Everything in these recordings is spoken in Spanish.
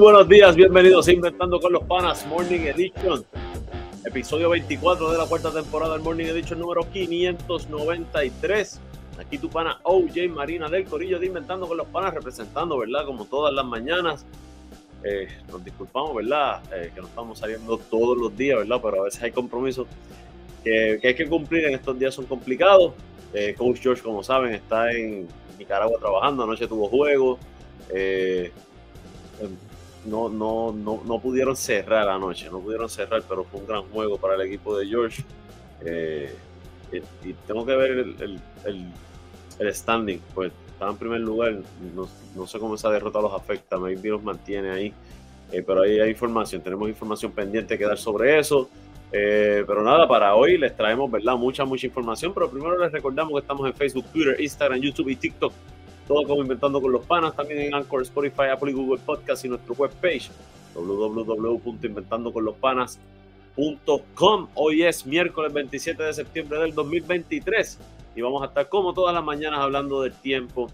Buenos días, bienvenidos a Inventando con los Panas Morning Edition, episodio 24 de la cuarta temporada del Morning Edition número 593. Aquí tu pana OJ Marina del Corillo de Inventando con los Panas, representando, ¿verdad? Como todas las mañanas. Eh, nos disculpamos, ¿verdad? Eh, que no estamos saliendo todos los días, ¿verdad? Pero a veces hay compromisos que, hay que cumplir en estos días son complicados. Eh, Coach George, como saben, está en Nicaragua trabajando, anoche tuvo juego. Eh, no, no, no, no pudieron cerrar anoche, no pudieron cerrar, pero fue un gran juego para el equipo de George. Eh, y, tengo que ver el, el, standing, pues estaba en primer lugar, no, no, sé cómo esa derrota los afecta, maybe los mantiene ahí, pero ahí hay información, tenemos información pendiente que dar sobre eso. Eh, pero nada, para hoy les traemos, ¿verdad? Mucha, mucha información. Pero primero les recordamos que estamos en Facebook, Twitter, Instagram, YouTube y TikTok. Todo como Inventando con los Panas. También en Anchor, Spotify, Apple y Google Podcast y nuestro webpage www.inventandoconlospanas.com. Hoy es miércoles 27 de septiembre del 2023 y vamos a estar como todas las mañanas hablando del tiempo.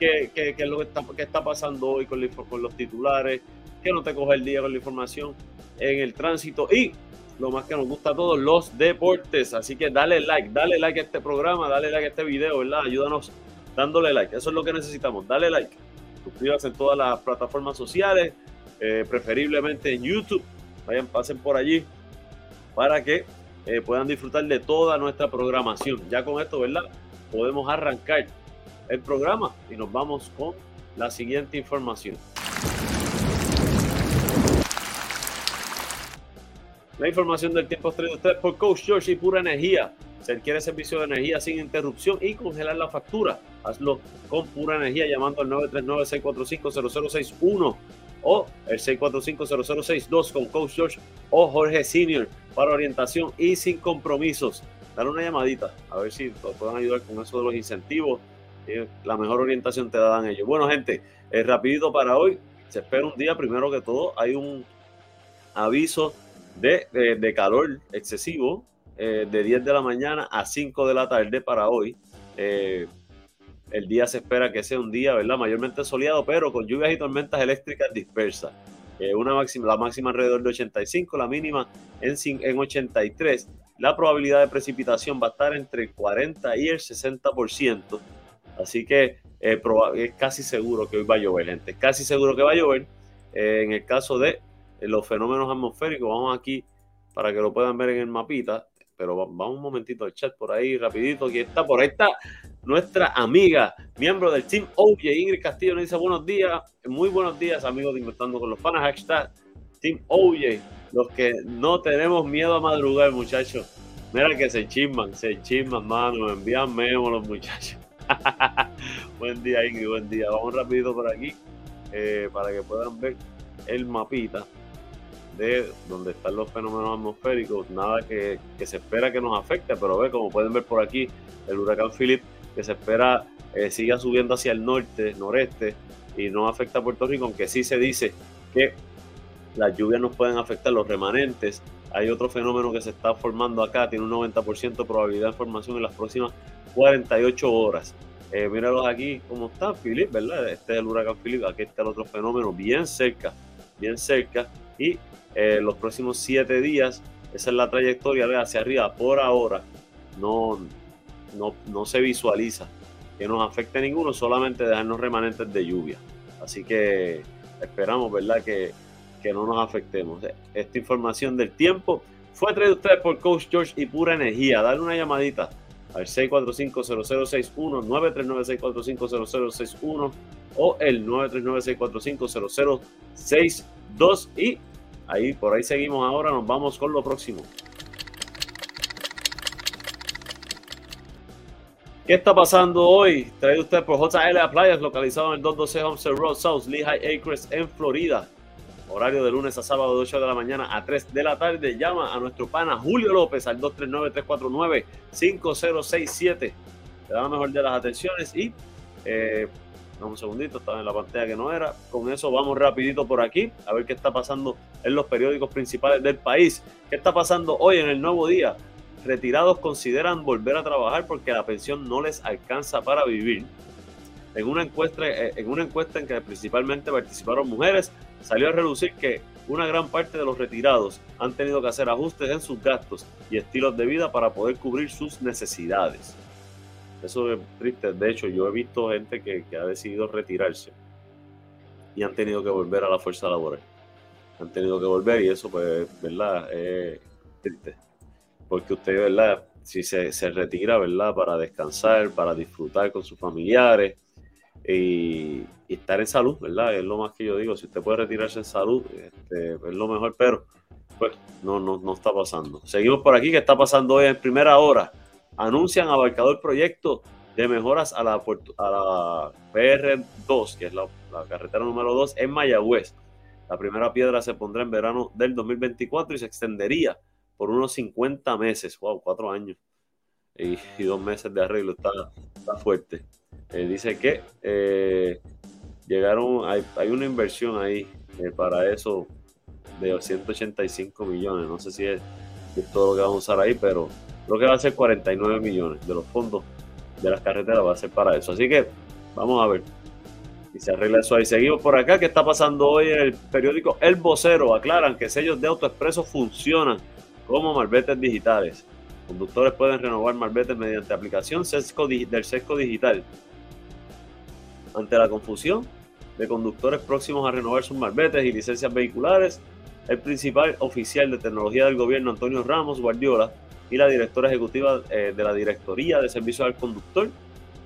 ¿Qué, es lo que está, pasando hoy con, los titulares? ¿Qué no te coge el día con la información en el tránsito? Y lo más que nos gusta a todos, los deportes. Así que dale like, dale like a este programa, dale like a este video, ¿verdad? Ayúdanos dándole like. Eso es lo que necesitamos, dale like. Suscríbase en todas las plataformas sociales, eh, preferiblemente en YouTube. Vayan, pasen por allí para que eh, puedan disfrutar de toda nuestra programación. Ya con esto, ¿verdad? Podemos arrancar el programa y nos vamos con la siguiente información. La información del tiempo es traída por Coach George y Pura Energía. Si quiere servicio de energía sin interrupción y congelar la factura, hazlo con Pura Energía llamando al 939-645-0061 o el 645-0062 con Coach George o Jorge Senior para orientación y sin compromisos. Dale una llamadita a ver si te pueden ayudar con eso de los incentivos. La mejor orientación te dan ellos. Bueno, gente, es rapidito para hoy. Se espera un día, primero que todo, hay un aviso de, calor excesivo eh, de 10 de la mañana a 5 de la tarde para hoy. Eh, el día se espera que sea un día, ¿verdad? Mayormente soleado, pero con lluvias y tormentas eléctricas dispersas. Eh, una máxima, la máxima alrededor de 85, la mínima en, en 83. La probabilidad de precipitación va a estar entre el 40 y el 60%. Así que es casi seguro que hoy va a llover, gente. Casi seguro que va a llover. en el caso de los fenómenos atmosféricos. Vamos aquí para que lo puedan ver en el mapita. Pero vamos un momentito al chat por ahí, rapidito. Aquí está, por ahí está nuestra amiga, miembro del Team OJ, Ingrid Castillo, nos dice buenos días, muy buenos días, amigos de Inventando con los Panas, hashtag Team OJ, los que no tenemos miedo a madrugar, muchachos. Mira que se chisman, se chisman, mano, envían memos los muchachos. buen día, Ingrid, buen día. Vamos rapidito por aquí eh, para que puedan ver el mapita de donde están los fenómenos atmosféricos, nada que, se espera que nos afecte, pero ve, como pueden ver por aquí, el huracán Philip, que se espera eh, siga subiendo hacia el norte, noreste, y no afecta a Puerto Rico, aunque sí se dice que las lluvias nos pueden afectar los remanentes. Hay otro fenómeno que se está formando acá, tiene un 90% de probabilidad de formación en las próximas 48 horas. Eh, míralos aquí cómo está Philip, ¿verdad? Este es el huracán Philip, aquí está el otro fenómeno bien cerca, bien cerca. Y eh, los próximos siete días. Esa es la trayectoria hacia arriba. Por ahora no, no, no se visualiza que nos afecte ninguno, solamente dejarnos remanentes de lluvia. Así que esperamos, ¿verdad? Que, que no nos afectemos. Esta información del tiempo fue traída ustedes por Coach George y Pura Energía. Dale una llamadita al 645-0061, 939-645-0061 o el 939-645-0062 y Ahí, por ahí seguimos ahora, nos vamos con lo próximo. ¿Qué está pasando hoy? Trae usted por JL Playas, localizado en el 212 Homestead Road South, Lehigh Acres, en Florida. Horario de lunes a sábado de 8 de la mañana a 3 de la tarde. Llama a nuestro pana Julio López al 239-349-5067. Le da la mejor de las atenciones y eh, un segundito, estaba en la pantalla que no era. Con eso vamos rapidito por aquí a ver qué está pasando en los periódicos principales del país. ¿Qué está pasando hoy en el nuevo día? Retirados consideran volver a trabajar porque la pensión no les alcanza para vivir. En una, encuesta, eh, en una encuesta en que principalmente participaron mujeres, salió a relucir que una gran parte de los retirados han tenido que hacer ajustes en sus gastos y estilos de vida para poder cubrir sus necesidades. Eso es triste. De hecho, yo he visto gente que, ha decidido retirarse y han tenido que volver a la fuerza laboral. Han tenido que volver y eso, pues, ¿verdad? Es triste. Porque usted, ¿verdad? Si se, se retira, ¿verdad? Para descansar, para disfrutar con sus familiares, y, estar en salud, ¿verdad? Es lo más que yo digo. Si usted puede retirarse en salud, este, es lo mejor, pero pues no, no, no está pasando. Seguimos por aquí. ¿Qué está pasando hoy en primera hora? Anuncian abarcador proyecto de mejoras a la, a la PR2, que es la, carretera número 2 en Mayagüez. La primera piedra se pondrá en verano del 2024 y se extendería por unos 50 meses. Wow, cuatro años. Y, dos meses de arreglo. Está, está fuerte. Eh, dice que eh, llegaron, hay, hay, una inversión ahí eh, para eso de 185 millones. No sé si es, todo lo que vamos a usar ahí, pero creo que va a ser 49 millones de los fondos de las carreteras, va a ser para eso. Así que vamos a ver si se arregla eso ahí. Seguimos por acá. ¿Qué está pasando hoy en el periódico El Vocero? Aclaran que sellos de AutoExpreso funcionan como malbetes digitales. Conductores pueden renovar malbetes mediante aplicación del sesco digital ante la confusión de conductores próximos a renovar sus malbetes y licencias vehiculares, el principal oficial de tecnología del gobierno, Antonio Ramos Guardiola, y la directora ejecutiva eh, de la Directoría de Servicios al Conductor,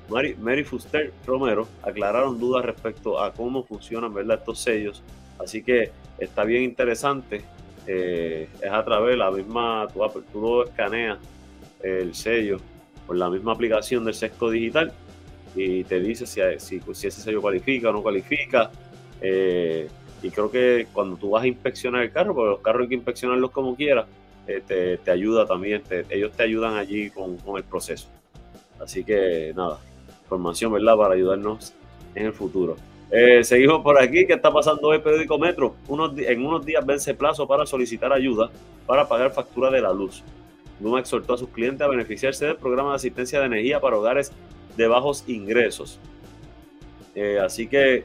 Mary, Fuster Romero, aclararon dudas respecto a cómo funcionan ¿verdad? estos sellos. Así que está bien interesante. Eh, es a través de la misma, tú, tú escaneas el sello por la misma aplicación del sesco digital y te dice si, si, si ese sello cualifica o no cualifica. Eh, y creo que cuando tú vas a inspeccionar el carro, porque los carros hay que inspeccionarlos como quieras, eh, te, ayuda también, ellos te ayudan allí con, el proceso. Así que nada, información, ¿verdad? Para ayudarnos en el futuro. Eh, seguimos por aquí. ¿Qué está pasando hoy, Periódico Metro? En unos días vence plazo para solicitar ayuda para pagar factura de la luz. Luma exhortó a sus clientes a beneficiarse del programa de asistencia de energía para hogares de bajos ingresos. Eh, así que,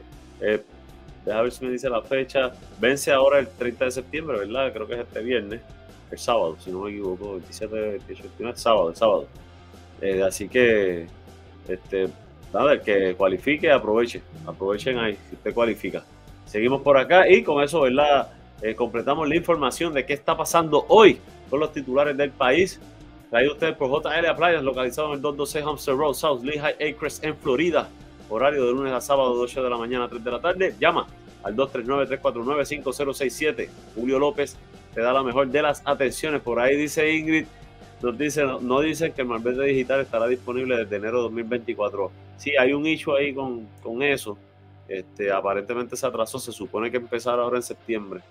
deja ver si me dice la fecha. Vence ahora el 30 de septiembre, ¿verdad? Creo que es este viernes, el sábado, si no me equivoco, 27, 28, 29, sábado, el sábado. Eh, así que, este, nada, el que cualifique, aproveche, aprovechen ahí, si usted cualifica. Seguimos por acá y con eso, ¿verdad? Eh, completamos la información de qué está pasando hoy con los titulares del país. Traído usted por JL Appliance, localizado en el 226 Homestead Road, South Lehigh Acres, en Florida. Horario de lunes a sábado, de 8 de la mañana a 3 de la tarde. Llama al 239-349-5067. Julio López te da la mejor de las atenciones. Por ahí dice Ingrid, nos dice, no, dicen que el Marbete Digital estará disponible desde enero de 2024. Sí, hay un issue ahí con, con eso. Este, aparentemente se atrasó, se supone que empezará ahora en septiembre.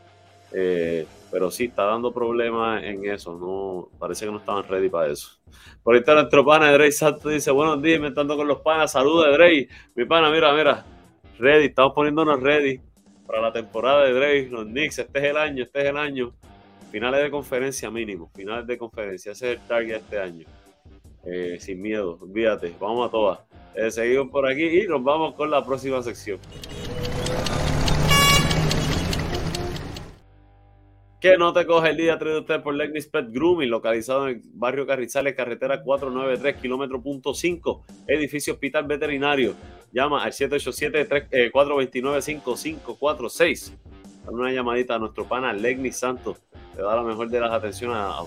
Eh, pero sí, está dando problemas en eso. No, parece que no estaban ready para eso. Por ahí está nuestro pana Drey Santos. Dice: Buenos días, inventando con los panas. Saludos, Drey. Mi pana, mira, mira. Ready, estamos poniéndonos ready para la temporada de Drey. Los Knicks, este es el año, este es el año. Finales de conferencia mínimo, finales de conferencia. Ese es el target este año. Eh, sin miedo, olvídate, vamos a todas. Eh, seguimos por aquí y nos vamos con la próxima sección. Que no te coge el día traído usted por Legnis Pet Grooming, localizado en el barrio Carrizales, carretera 493, kilómetro punto 5, edificio hospital veterinario. Llama al 787-429-5546. Eh, una llamadita a nuestro pana Legnis Santos. Le da la mejor de las atenciones a,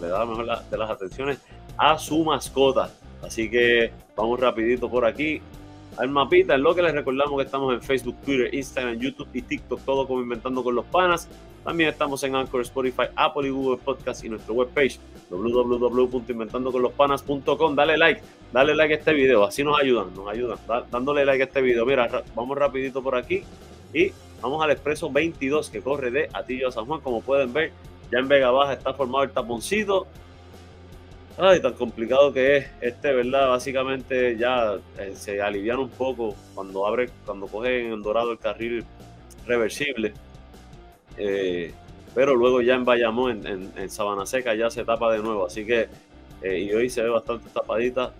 la mejor de las atenciones a su mascota. Así que vamos rapidito por aquí al mapita, en lo que les recordamos que estamos en Facebook, Twitter, Instagram, YouTube y TikTok, todo como Inventando con los Panas. También estamos en Anchor, Spotify, Apple y Google Podcast y nuestra webpage www.inventandoconlospanas.com. Dale like, dale like a este video, así nos ayudan, nos ayudan, dándole like a este video. Mira, vamos rapidito por aquí y vamos al expreso 22 que corre de Atillo a San Juan. Como pueden ver, ya en Vega Baja está formado el taponcito Ay, tan complicado que es. Este, ¿verdad? Básicamente ya eh, se alivian un poco cuando abre, cuando cogen en Dorado el carril reversible. Eh, pero luego ya en Bayamón, en, en, Sabana Seca, ya se tapa de nuevo. Así que, eh, y hoy se ve bastante tapadita.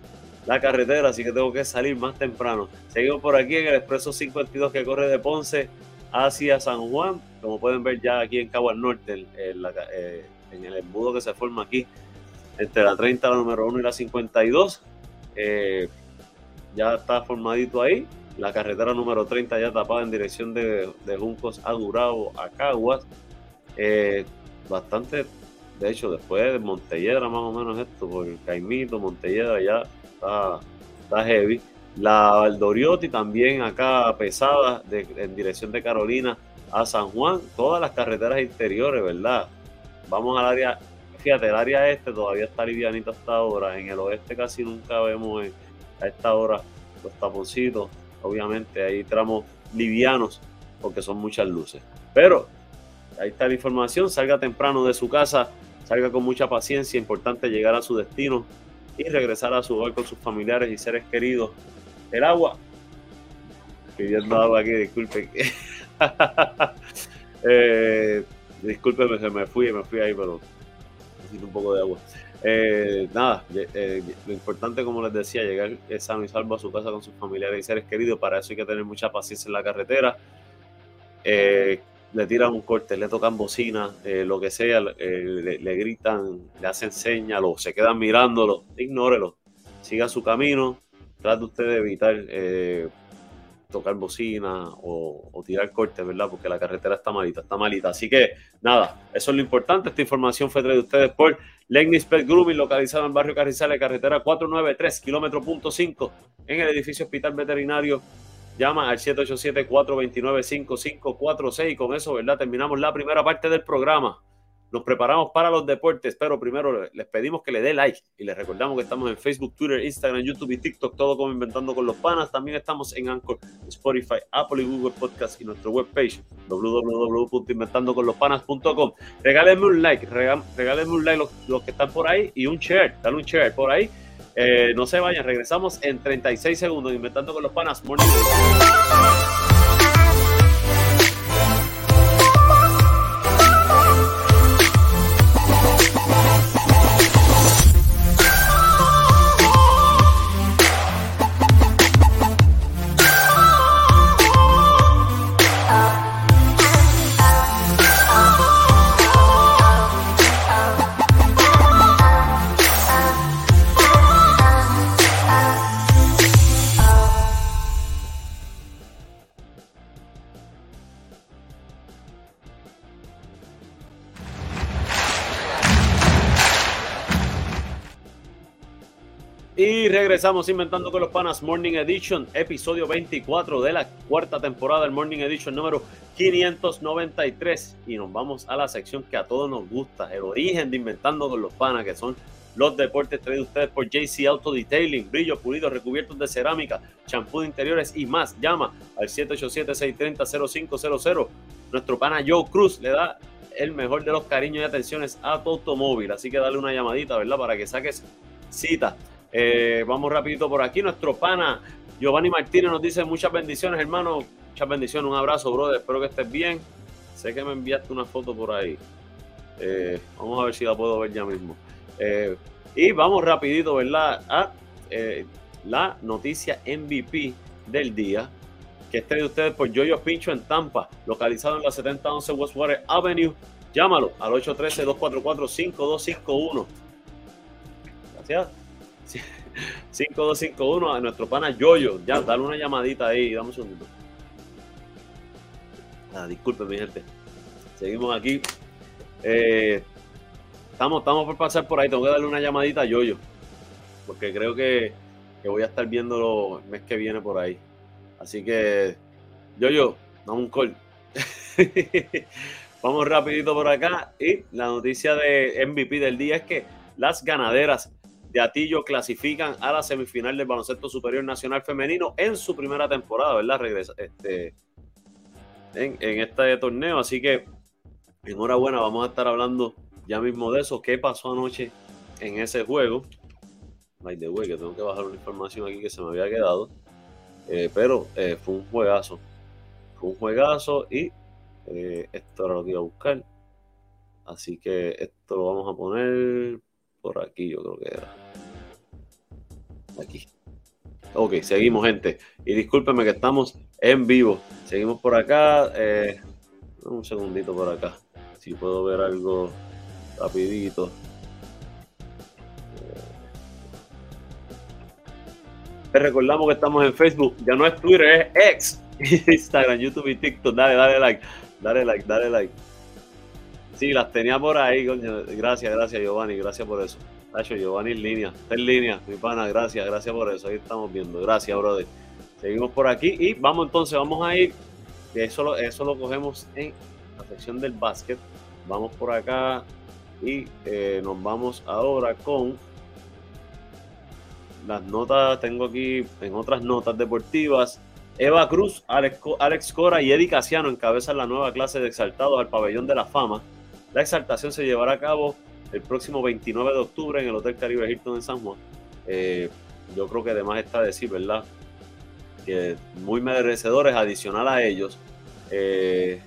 la carretera, así que tengo que salir más temprano. Seguimos por aquí en el Expreso 52 que corre de Ponce hacia San Juan, como pueden ver ya aquí en Cabo al Norte, eh, en, el embudo que se forma aquí entre la 30, la número 1 y la 52. Eh, ya está formadito ahí. La carretera número 30 ya tapada en dirección de, Juncos a Durabo, a Caguas. Eh, bastante, de hecho, después de Montelledra más o menos esto, por Caimito, Montelledra ya está, está heavy. La Valdoriotti también acá pesada en dirección de Carolina a San Juan. Todas las carreteras interiores, ¿verdad? Vamos al área, fíjate, el área este todavía está livianito hasta ahora. En el oeste casi nunca vemos a esta hora los taponcitos. Obviamente hay tramos livianos porque son muchas luces. Pero ahí está la información. Salga temprano de su casa, salga con mucha paciencia. Importante llegar a su destino y regresar a su hogar con sus familiares y seres queridos. El agua. Pidiendo agua aquí, disculpen. eh, discúlpeme, se me fui, me fui ahí, pero necesito un poco de agua. Eh, nada, eh, lo importante, como les decía, llegar sano y salvo a su casa con sus familiares y seres queridos. Para eso hay que tener mucha paciencia en la carretera. Eh, le tiran un corte, le tocan bocina, lo que sea, le, gritan, le hacen señas, se quedan mirándolo, ignórelo, siga su camino, trate usted de evitar tocar bocina o, tirar cortes, ¿verdad? Porque la carretera está malita, está malita. Así que nada, eso es lo importante. Esta información fue traída ustedes por Legnis Pet Grooming, localizado en el barrio Carrizales, carretera 493, kilómetro punto 5, en el edificio Hospital Veterinario. Llama al 787-429-5546 y con eso, ¿verdad? Terminamos la primera parte del programa. Nos preparamos para los deportes, pero primero les pedimos que le dé like y les recordamos que estamos en Facebook, Twitter, Instagram, YouTube y TikTok, todo como Inventando con los Panas. También estamos en Anchor, Spotify, Apple y Google Podcast y nuestra webpage www.inventandoconlospanas.com. Regálenme un like, regálenme un like los, que están por ahí y un share, dale un share por ahí. Eh, no se vayan, regresamos en 36 segundos Inventando con los Panas. Morning. Regresamos inventando con los panas Morning Edition, episodio 24 de la cuarta temporada del Morning Edition número 593 y nos vamos a la sección que a todos nos gusta, el origen de inventando con los panas, que son los deportes traídos ustedes por JC Auto Detailing, brillos pulidos, recubiertos de cerámica, champú de interiores y más. Llama al 787-630-0500. Nuestro pana Joe Cruz le da el mejor de los cariños y atenciones a tu automóvil, así que dale una llamadita, ¿verdad? Para que saques cita. Eh, vamos rapidito por aquí. Nuestro pana Giovanni Martínez nos dice muchas bendiciones, hermano. Muchas bendiciones. Un abrazo, brother. Espero que estés bien. Sé que me enviaste una foto por ahí. Eh, vamos a ver si la puedo ver ya mismo. Eh, y vamos rapidito, ¿verdad? A la noticia MVP del día, que es de ustedes por Joyo Pincho en Tampa, localizado en la 7011 Westwater Avenue. Llámalo al 813-244-5251. Gracias. 5251 a nuestro pana Yoyo. Ya, dale una llamadita ahí, dame un segundito. Ah, disculpe, mi gente. Seguimos aquí. Eh, estamos, estamos por pasar por ahí. Tengo que darle una llamadita a Yoyo. Porque creo que, voy a estar viendo el mes que viene por ahí. Así que, Yoyo, dame un call. Vamos rapidito por acá. Y la noticia de MVP del día es que las ganaderas de Atillo clasifican a la semifinal del baloncesto superior nacional femenino en su primera temporada, ¿verdad? Regresa este, en, este torneo. Así que enhorabuena, vamos a estar hablando ya mismo de eso. ¿Qué pasó anoche en ese juego? By the way, que tengo que bajar una información aquí que se me había quedado. Eh, pero eh, fue un juegazo. Fue un juegazo y eh, esto era lo que iba a buscar. Así que esto lo vamos a poner por aquí yo creo que era. Aquí. Ok, seguimos, gente. Y discúlpenme que estamos en vivo. Seguimos por acá. Eh, un segundito por acá. Si puedo ver algo rapidito. Te recordamos que estamos en Facebook. Ya no es Twitter, es X. Instagram, YouTube y TikTok. Dale, dale like. Dale like, dale like. Sí, las tenía por ahí. Gracias, gracias, Giovanni. Gracias por eso. Tacho, Giovanni en línea. Está en línea, mi pana. Gracias, gracias por eso. Ahí estamos viendo. Gracias, brother. Seguimos por aquí y vamos entonces, vamos a ir. Eso lo, eso lo cogemos en la sección del básquet. Vamos por acá y eh, nos vamos ahora con las notas. Tengo aquí en otras notas deportivas. Eva Cruz, Alex, Alex Cora y Eddie Casiano encabezan la nueva clase de exaltados al pabellón de la fama. La exaltación se llevará a cabo el próximo 29 de octubre en el Hotel Caribe Hilton en San Juan. Eh, yo creo que además está decir, ¿verdad? Que muy merecedores, adicional a ellos, eh,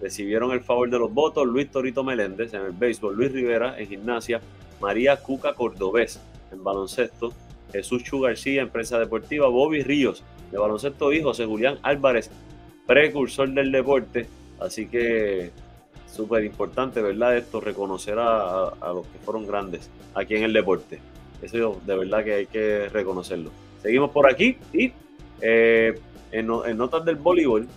recibieron el favor de los votos Luis Torito Meléndez en el béisbol, Luis Rivera en gimnasia, María Cuca Cordobés en baloncesto, Jesús Chu García, empresa deportiva, Bobby Ríos de baloncesto y José Julián Álvarez, precursor del deporte. Así que súper importante, ¿verdad? Esto, reconocer a, los que fueron grandes aquí en el deporte. Eso de verdad que hay que reconocerlo. Seguimos por aquí y eh, en, notas del voleibol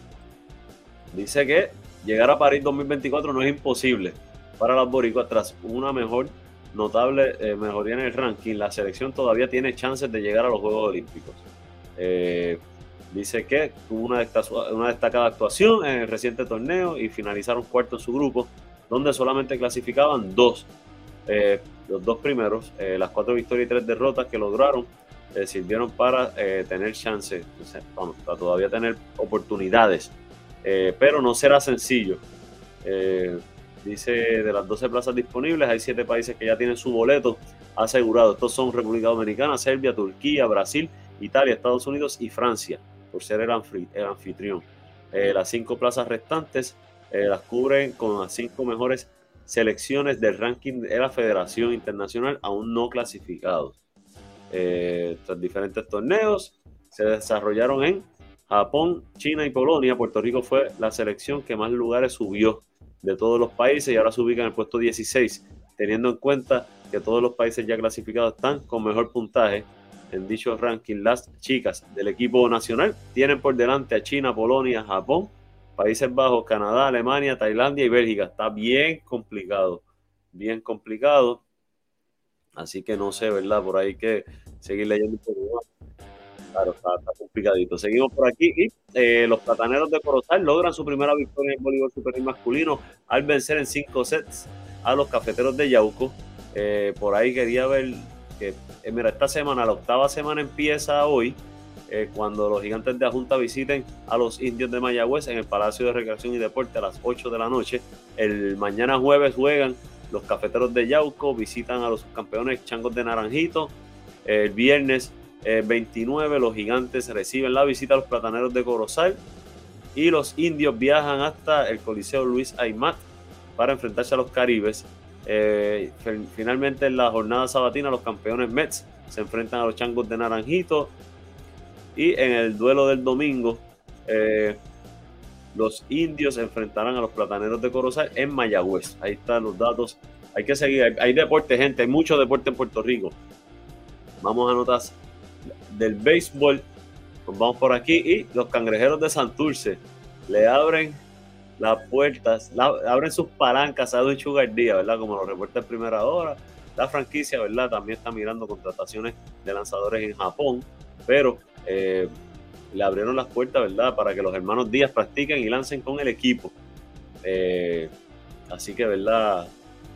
dice que llegar a París 2024 no es imposible para las boricuas tras una mejor notable eh, mejoría en el ranking. La selección todavía tiene chances de llegar a los Juegos Olímpicos. Eh, Dice que tuvo una, destacada actuación en el reciente torneo y finalizaron cuarto en su grupo, donde solamente clasificaban dos. Eh, los dos primeros, eh, las cuatro victorias y tres derrotas que lograron, eh, sirvieron para tener chance, para todavía tener oportunidades, pero no será sencillo. dice de las 12 plazas disponibles, hay siete países que ya tienen su boleto asegurado. Estos son República Dominicana, Serbia, Turquía, Brasil, Italia, Estados Unidos y Francia por ser el, anfitrión. Eh, las cinco plazas restantes eh, las cubren con las cinco mejores selecciones del ranking de la Federación Internacional aún no clasificados. Eh, diferentes torneos se desarrollaron en Japón, China y Polonia. Puerto Rico fue la selección que más lugares subió de todos los países y ahora se ubica en el puesto 16, teniendo en cuenta que todos los países ya clasificados están con mejor puntaje en dicho ranking. Las chicas del equipo nacional tienen por delante a China, Polonia, Japón, Países Bajos, Canadá, Alemania, Tailandia y Bélgica. Está bien complicado, bien complicado. Así que no sé, ¿verdad? Por ahí que seguir leyendo un poco más. Claro, está, complicadito. Seguimos por aquí y eh, los plataneros de Corozal logran su primera victoria en el voleibol superior masculino al vencer en cinco sets a los cafeteros de Yauco. Eh, por ahí quería ver que, eh, mira, esta semana, la octava semana empieza hoy, eh, cuando los gigantes de la Junta visiten a los indios de Mayagüez en el Palacio de Recreación y Deporte a las 8 de la noche. El mañana jueves juegan los cafeteros de Yauco, visitan a los campeones changos de Naranjito. El viernes 29 eh, los gigantes reciben la visita a los plataneros de Corozal y los indios viajan hasta el Coliseo Luis Aymat para enfrentarse a los Caribes eh, finalmente en la jornada sabatina los campeones Mets se enfrentan a los Changos de Naranjito y en el duelo del domingo eh, los indios enfrentarán a los plataneros de Corozal en Mayagüez. Ahí están los datos. Hay que seguir. Hay, deporte, gente. Hay mucho deporte en Puerto Rico. Vamos a notas del béisbol. Vamos por aquí. Y los cangrejeros de Santurce le abren las puertas, abren sus palancas a un Sugar ¿verdad? Como lo reporta en primera hora. La franquicia, ¿verdad? También está mirando contrataciones de lanzadores en Japón, pero eh, le abrieron las puertas, ¿verdad? Para que los hermanos Díaz practiquen y lancen con el equipo. Eh, así que, ¿verdad?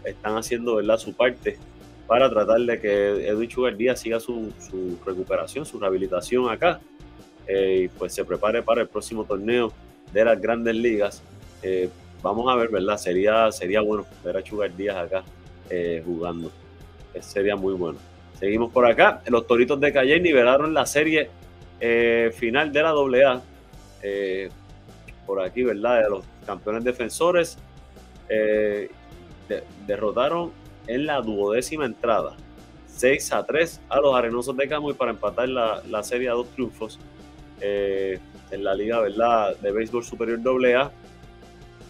Están haciendo, ¿verdad? Su parte para tratar de que Edwin Sugar Díaz siga su, recuperación, su rehabilitación acá. Eh, y pues se prepare para el próximo torneo de las grandes ligas eh, vamos a ver, ¿verdad? Sería, sería bueno ver a Chugar Díaz acá eh, jugando. Sería muy bueno. Seguimos por acá. Los Toritos de Calle nivelaron la serie eh, final de la AA. por aquí, ¿verdad? Los campeones defensores derrotaron en la duodécima entrada. 6 a 3 a los Arenosos de Camuy para empatar la, serie a dos triunfos eh, en la liga ¿verdad? de béisbol superior AA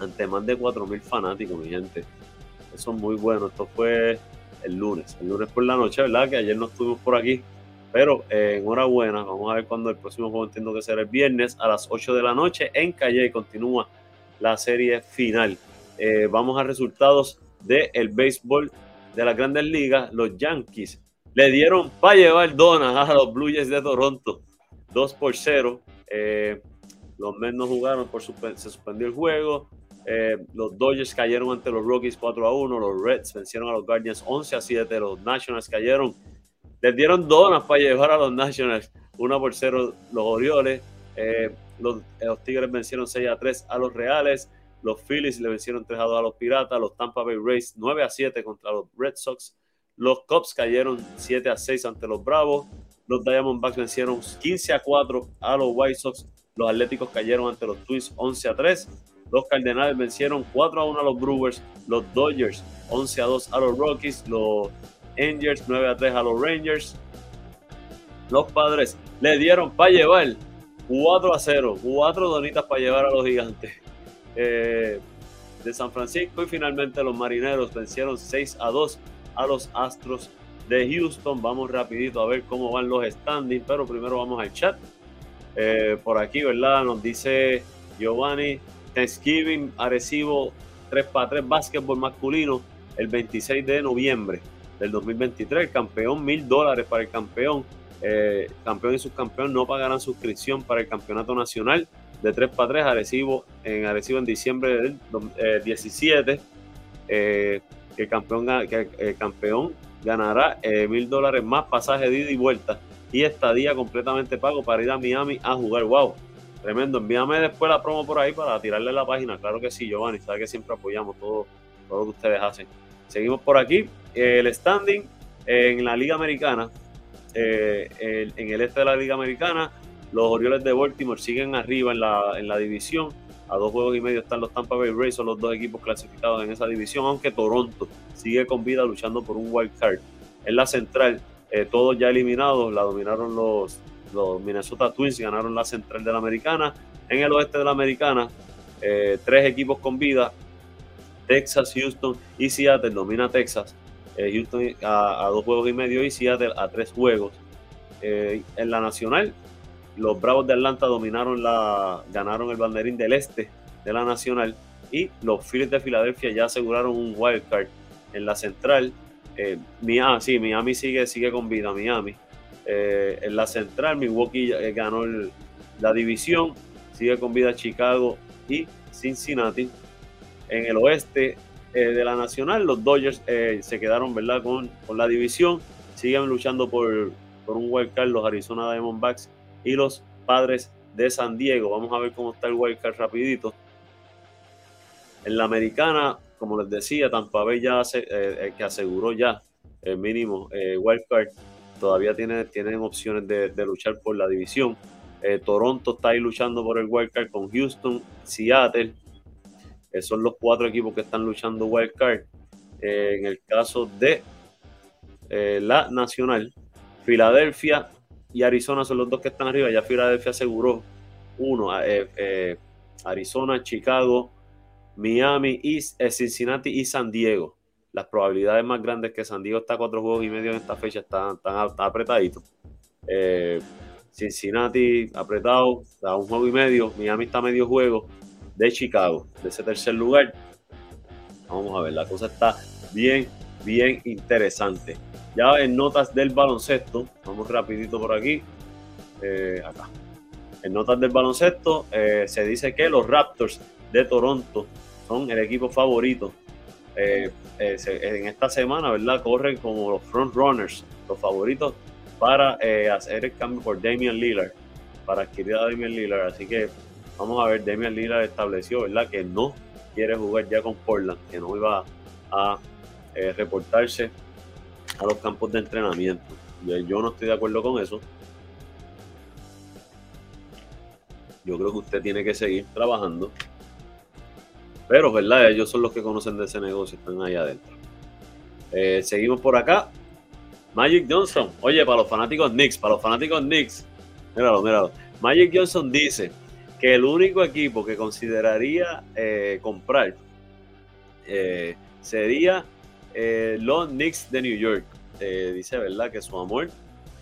ante más de 4.000 fanáticos, mi gente. Eso es muy bueno. Esto fue el lunes, el lunes por la noche, ¿verdad? Que ayer no estuvimos por aquí. Pero eh, enhorabuena, vamos a ver cuándo el próximo juego entiendo que será el viernes a las 8 de la noche en Calle. Continúa la serie final. Eh, vamos a resultados del béisbol de las grandes ligas. Los Yankees le dieron para llevar donas a los Blue Jays de Toronto. 2 por 0. Eh, los Mets no jugaron, por se suspendió el juego. Eh, los Dodgers cayeron ante los Rockies 4 a 1. Los Reds vencieron a los Guardians 11 a 7. Los Nationals cayeron. Les dieron donas para llevar a los Nationals 1 por 0 los Orioles. Eh, los, Tigres vencieron 6 a 3 a los Reales. Los Phillies le vencieron 3 a 2 a los Piratas. Los Tampa Bay Rays 9 a 7 contra los Red Sox. Los Cubs cayeron 7 a 6 ante los Bravos. Los Diamondbacks vencieron 15 a 4 a los White Sox. Los Atléticos cayeron ante los Twins 11 a 3. Los Cardenales vencieron 4 a 1 a los Brewers. Los Dodgers 11 a 2 a los Rockies. Los Angels 9 a 3 a los Rangers. Los Padres le dieron para llevar 4 a 0. 4 donitas para llevar a los Gigantes eh, de San Francisco. Y finalmente los Marineros vencieron 6 a 2 a los Astros de Houston. Vamos rapidito a ver cómo van los standings, pero primero vamos al chat. Eh, por aquí, ¿verdad? Nos dice Giovanni, Thanksgiving, Arecibo 3 para 3 básquetbol masculino el 26 de noviembre del 2023. El campeón, mil dólares para el campeón. Eh, campeón y subcampeón no pagarán suscripción para el campeonato nacional de 3 para 3 Arecibo en Arecibo en diciembre del 17. Eh, el campeón, que el campeón ganará eh, mil dólares más pasaje de ida y vuelta y estadía completamente pago para ir a Miami a jugar. ¡Wow! Tremendo. Envíame después la promo por ahí para tirarle la página. Claro que sí, Giovanni. Sabe que siempre apoyamos todo, todo lo que ustedes hacen. Seguimos por aquí. El standing en la Liga Americana. Eh, en el este de la Liga Americana, los Orioles de Baltimore siguen arriba en la, en la división. A dos juegos y medio están los Tampa Bay Rays, son los dos equipos clasificados en esa división, aunque Toronto sigue con vida luchando por un wild card. En la central, eh, todos ya eliminados, la dominaron los, los Minnesota Twins, ganaron la central de la americana. En el oeste de la americana, eh, tres equipos con vida, Texas, Houston y Seattle, domina Texas. Eh, Houston a, dos juegos y medio y Seattle a tres juegos. en la nacional, los Bravos de Atlanta dominaron la, ganaron el banderín del este de la nacional y los Phillies de Filadelfia ya aseguraron un wild card en la central. Eh, Miami, sí, Miami sigue, sigue con vida, Miami. Eh, en la central, Milwaukee eh, ganó la división, sigue con vida Chicago y Cincinnati. En el oeste de la nacional, los Dodgers se quedaron ¿verdad? Con, con la división, siguen luchando por, por un wild card los Arizona Diamondbacks y los Padres de San Diego. Vamos a ver cómo está el wildcard rapidito. En la americana, como les decía, Tampa Bay ya eh, que aseguró ya el mínimo eh, wildcard, todavía tiene, tienen opciones de, luchar por la división. Eh, Toronto está ahí luchando por el wildcard con Houston, Seattle. son los cuatro equipos que están luchando wildcard. en el caso de la Nacional, Filadelfia y Arizona son los dos que están arriba. Ya Filadelfia aseguró uno. Eh, eh, Arizona, Chicago, Miami, eh, Cincinnati y San Diego. Las probabilidades más grandes que San Diego está a cuatro juegos y medio en esta fecha están, están, apretaditos. Cincinnati apretado, a un juego y medio. Miami está a medio juego de Chicago, de ese tercer lugar. Vamos a ver, la cosa está bien, bien interesante. Ya en notas del baloncesto, vamos rapidito por aquí, eh, acá. En notas del baloncesto eh, se dice que los Raptors de Toronto son el equipo favorito. Eh, en esta semana, ¿verdad? Corren como los front runners, los favoritos para hacer el cambio por Damian Lillard, para adquirir a Damian Lillard. Así que vamos a ver, Damian Lillard estableció, ¿verdad? Que no quiere jugar ya con Portland, que no iba a reportarse a los campos de entrenamiento. Yo no estoy de acuerdo con eso. Yo creo que usted tiene que seguir trabajando. Pero, ¿verdad? Ellos son los que conocen de ese negocio, están ahí adentro. Eh, seguimos por acá. Magic Johnson, oye, para los fanáticos Knicks, para los fanáticos Knicks, míralo, míralo. Magic Johnson dice que el único equipo que consideraría eh, comprar eh, sería los Knicks de New York. dice, ¿verdad? Que su amor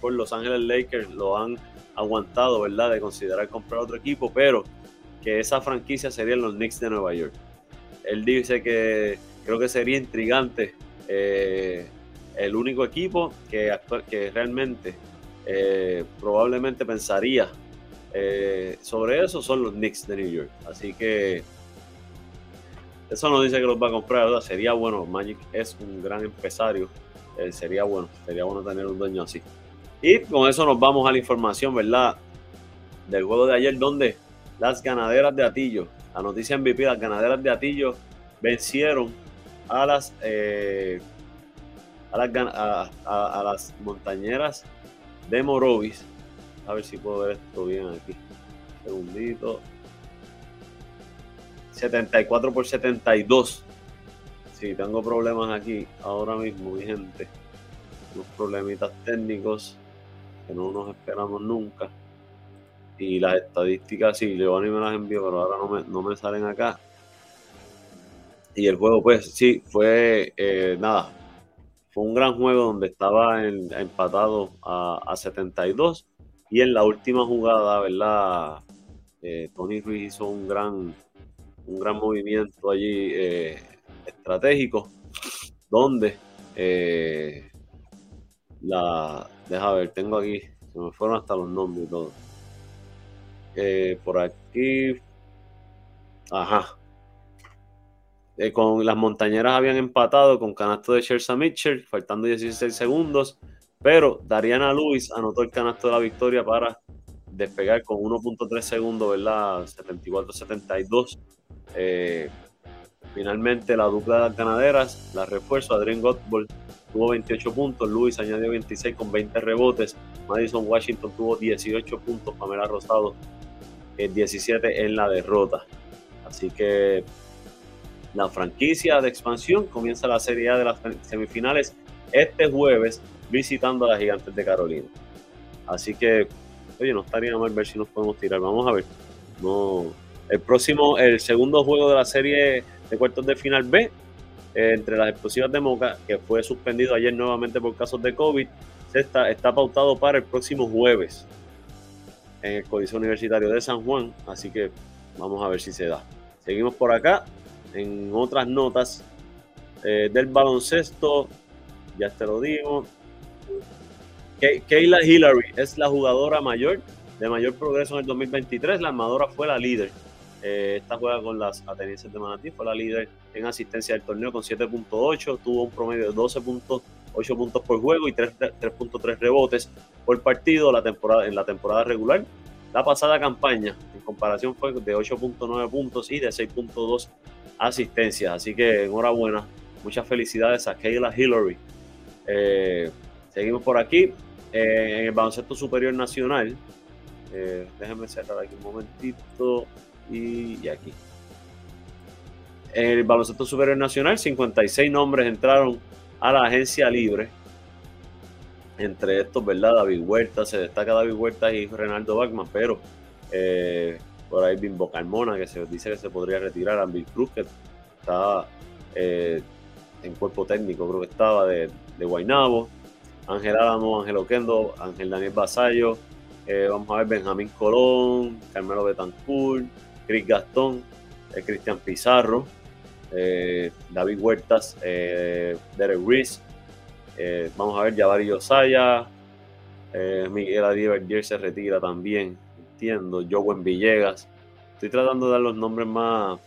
por Los Ángeles Lakers lo han aguantado, ¿verdad? De considerar comprar otro equipo, pero que esa franquicia serían los Knicks de Nueva York. Él dice que creo que sería intrigante el único equipo que, que realmente probablemente pensaría eh, sobre eso son los Knicks de New York. Así que eso no dice que los va a comprar, ¿verdad? Sería bueno. Magic es un gran empresario. Eh, sería bueno, sería bueno tener un dueño así. Y con eso nos vamos a la información, ¿verdad? Del juego de ayer, donde las ganaderas de Atillo, la noticia MVP, las ganaderas de Atillo vencieron a las, eh, a, las a las montañeras de Morovis a ver si puedo ver esto bien aquí. segundito. 74 por 72. Sí, tengo problemas aquí ahora mismo, mi gente. Unos problemitas técnicos que no nos esperamos nunca. Y las estadísticas, sí, Giovanni me las envió, pero ahora no me, no me salen acá. Y el juego, pues sí, fue eh, nada. Fue un gran juego donde estaba empatado a, a 72 y en la última jugada, ¿verdad? Eh, Tony Ruiz hizo un gran, un gran movimiento allí eh, estratégico, donde la, deja ver, tengo aquí, se me fueron hasta los nombres y todo. Por aquí, ajá, con las montañeras habían empatado con canasto de Shersa Mitchell, faltando 16 segundos. Pero Dariana Luis anotó el canasto de la victoria para despegar con 1.3 segundos, ¿verdad? 74-72. Eh, finalmente la dupla de las ganaderas, la refuerzo, Adrián Gottball tuvo 28 puntos, Luis añadió 26 con 20 rebotes, Madison Washington tuvo 18 puntos, Pamela Rosado 17 eh, en la derrota. Así que la franquicia de expansión comienza la Serie A de las semifinales este jueves visitando a las gigantes de Carolina. Así que, oye, no estaría mal ver si nos podemos tirar. Vamos a ver. No, el próximo, el segundo juego de la serie de cuartos de final B, eh, entre las explosivas de Moca, que fue suspendido ayer nuevamente por casos de COVID, está, está pautado para el próximo jueves en el Códice Universitario de San Juan. Así que vamos a ver si se da. Seguimos por acá en otras notas eh, del baloncesto. Ya te lo digo. Kayla Hillary es la jugadora mayor de mayor progreso en el 2023. La armadora fue la líder. Eh, esta juega con las atenienses de Manatí, fue la líder en asistencia del torneo con 7.8, tuvo un promedio de 12.8 puntos por juego y 3.3 rebotes por partido la temporada, en la temporada regular. La pasada campaña, en comparación, fue de 8.9 puntos y de 6.2 asistencias. Así que enhorabuena, muchas felicidades a Kayla Hillary. Eh, seguimos por aquí. Eh, en el baloncesto superior nacional. Eh, déjenme cerrar aquí un momentito. Y, aquí. En el baloncesto superior nacional, 56 nombres entraron a la agencia libre. Entre estos, ¿verdad? David Huerta, se destaca David Huerta y Renaldo Bachman, pero eh, por ahí Bimbo Carmona, que se dice que se podría retirar, Ambil Cruz, que está en cuerpo técnico, creo que estaba de, de Guaynabo. Ángel Álamo, Ángel Oquendo, Ángel Daniel Basayo, eh, vamos a ver Benjamín Colón, Carmelo Betancourt, Chris Gastón, eh, Cristian Pizarro, eh, David Huertas, Derek Reese, vamos a ver Javari Yosaya, Miguel Adiver se retira también, entiendo, Jowen Villegas. Estoy tratando de dar los nombres más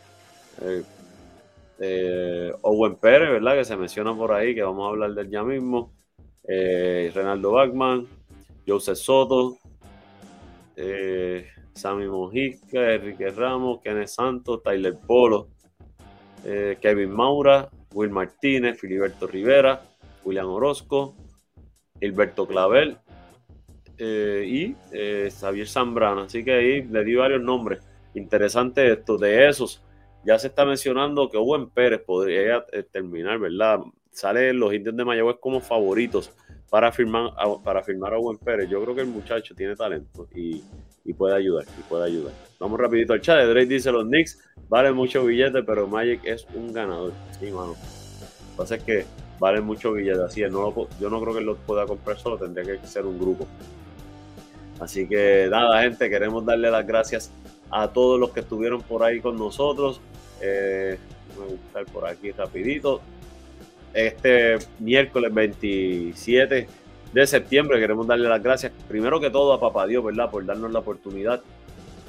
Owen Pérez, ¿verdad? Que se menciona por ahí, que vamos a hablar de él ya mismo eh, Renaldo Bachman, Joseph Soto, eh, Sammy Mojica, Enrique Ramos, Kenneth Santos, Tyler Polo, eh, Kevin Maura, Will Martínez, Filiberto Rivera, William Orozco, Gilberto Clavel eh, y Xavier Zambrano. Así que ahí le di varios nombres. Interesante esto. De esos, ya se está mencionando que Owen Pérez podría terminar, ¿verdad? sale los indios de Mayagüez como favoritos para firmar, a, para firmar a Buen Pérez. Yo creo que el muchacho tiene talento y, puede ayudar, y puede ayudar. Vamos rapidito al chat. Drake dice los Knicks valen mucho billete, pero Magic es un ganador. Sí, mano. Lo que pasa es que valen mucho billete. Así es, no yo no creo que lo pueda comprar solo, tendría que ser un grupo. Así que nada, gente, queremos darle las gracias a todos los que estuvieron por ahí con nosotros. Eh, voy a buscar por aquí rapidito. Este miércoles 27 de septiembre queremos darle las gracias primero que todo a Papá Dios, ¿verdad? Por darnos la oportunidad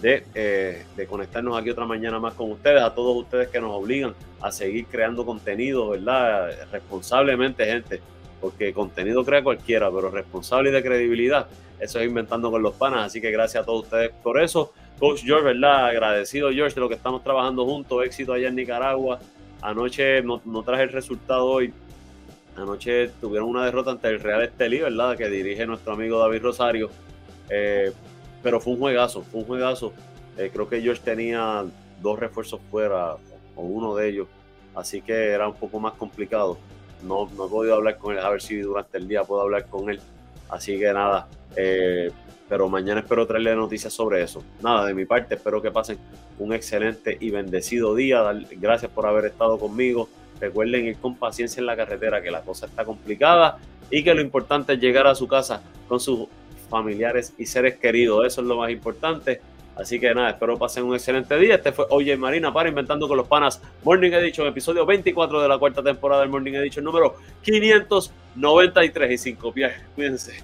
de, eh, de, conectarnos aquí otra mañana más con ustedes, a todos ustedes que nos obligan a seguir creando contenido, ¿verdad? Responsablemente, gente, porque contenido crea cualquiera, pero responsable y de credibilidad, eso es inventando con los panas, así que gracias a todos ustedes por eso. Coach George, ¿verdad? Agradecido, George, de lo que estamos trabajando juntos. Éxito allá en Nicaragua. Anoche no, traje el resultado hoy. Anoche tuvieron una derrota ante el Real Estelí, ¿verdad? Que dirige nuestro amigo David Rosario. Eh, pero fue un juegazo, fue un juegazo. Eh, creo que George tenía dos refuerzos fuera, o uno de ellos. Así que era un poco más complicado. No, no he podido hablar con él, a ver si durante el día puedo hablar con él. Así que nada, eh, pero mañana espero traerle noticias sobre eso. Nada, de mi parte, espero que pasen un excelente y bendecido día. Gracias por haber estado conmigo. Recuerden ir con paciencia en la carretera, que la cosa está complicada y que lo importante es llegar a su casa con sus familiares y seres queridos. Eso es lo más importante. Así que nada, espero pasen un excelente día. Este fue Oye Marina para Inventando con los Panas Morning Edition, episodio 24 de la cuarta temporada del Morning Edition número 593 y 5 pies. Cuídense.